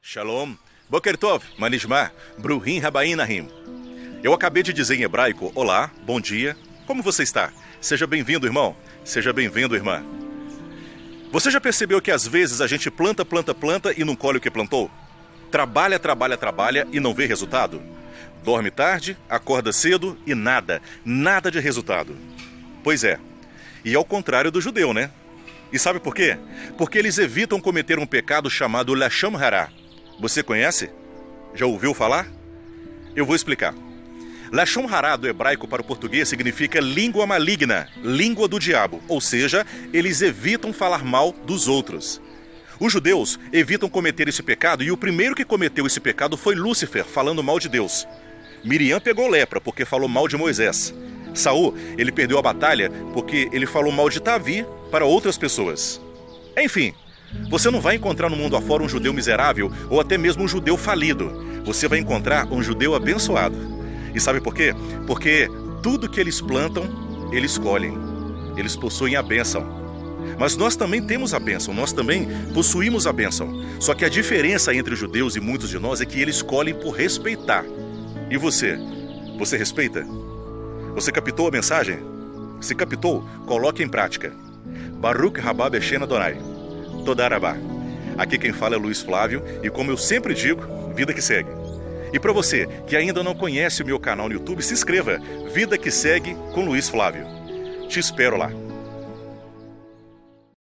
Shalom, Boker Tov, Manishma, Bruhim Rabaim Nahim. Eu acabei de dizer em hebraico, olá, bom dia, como você está? Seja bem-vindo, irmão. Seja bem-vindo, irmã. Você já percebeu que às vezes a gente planta, planta, planta e não colhe o que plantou? Trabalha, trabalha, trabalha e não vê resultado? Dorme tarde, acorda cedo e nada, nada de resultado. Pois é. E ao contrário do judeu, né? E sabe por quê? Porque eles evitam cometer um pecado chamado Lasham Hará. Você conhece? Já ouviu falar? Eu vou explicar. Lashon Hará do hebraico para o português significa língua maligna, língua do diabo, ou seja, eles evitam falar mal dos outros. Os judeus evitam cometer esse pecado e o primeiro que cometeu esse pecado foi Lúcifer, falando mal de Deus. Miriam pegou lepra porque falou mal de Moisés. Saul, ele perdeu a batalha porque ele falou mal de Davi para outras pessoas. Enfim, você não vai encontrar no mundo afora um judeu miserável ou até mesmo um judeu falido. Você vai encontrar um judeu abençoado. E sabe por quê? Porque tudo que eles plantam, eles colhem. Eles possuem a bênção. Mas nós também temos a bênção, nós também possuímos a bênção. Só que a diferença entre os judeus e muitos de nós é que eles colhem por respeitar. E você? Você respeita? Você captou a mensagem? Se captou, coloque em prática. Baruch Rabab Eshena Donai. Todarabá. Aqui quem fala é Luiz Flávio e como eu sempre digo, vida que segue. E para você que ainda não conhece o meu canal no YouTube, se inscreva. Vida que segue com Luiz Flávio. Te espero lá.